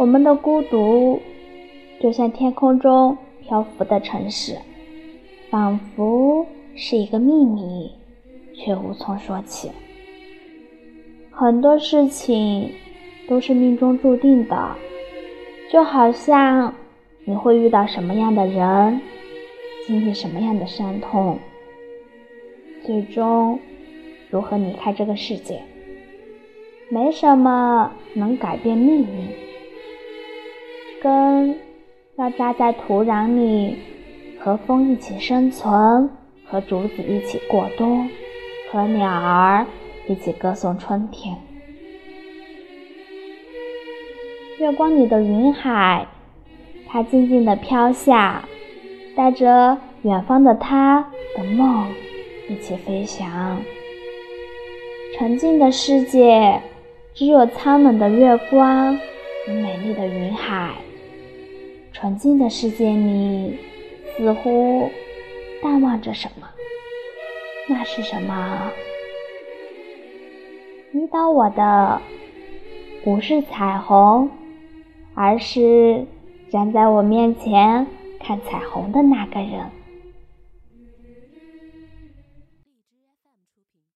我们的孤独，就像天空中漂浮的城市，仿佛是一个秘密，却无从说起。很多事情都是命中注定的，就好像你会遇到什么样的人，经历什么样的伤痛，最终如何离开这个世界。没什么能改变命运。根要扎在土壤里，和风一起生存，和竹子一起过冬，和鸟儿。一起歌颂春天。月光里的云海，它静静地飘下，带着远方的他的梦一起飞翔。沉静的世界，只有苍冷的月光与美丽的云海。纯净的世界里，似乎淡忘着什么。那是什么？引导我的不是彩虹，而是站在我面前看彩虹的那个人。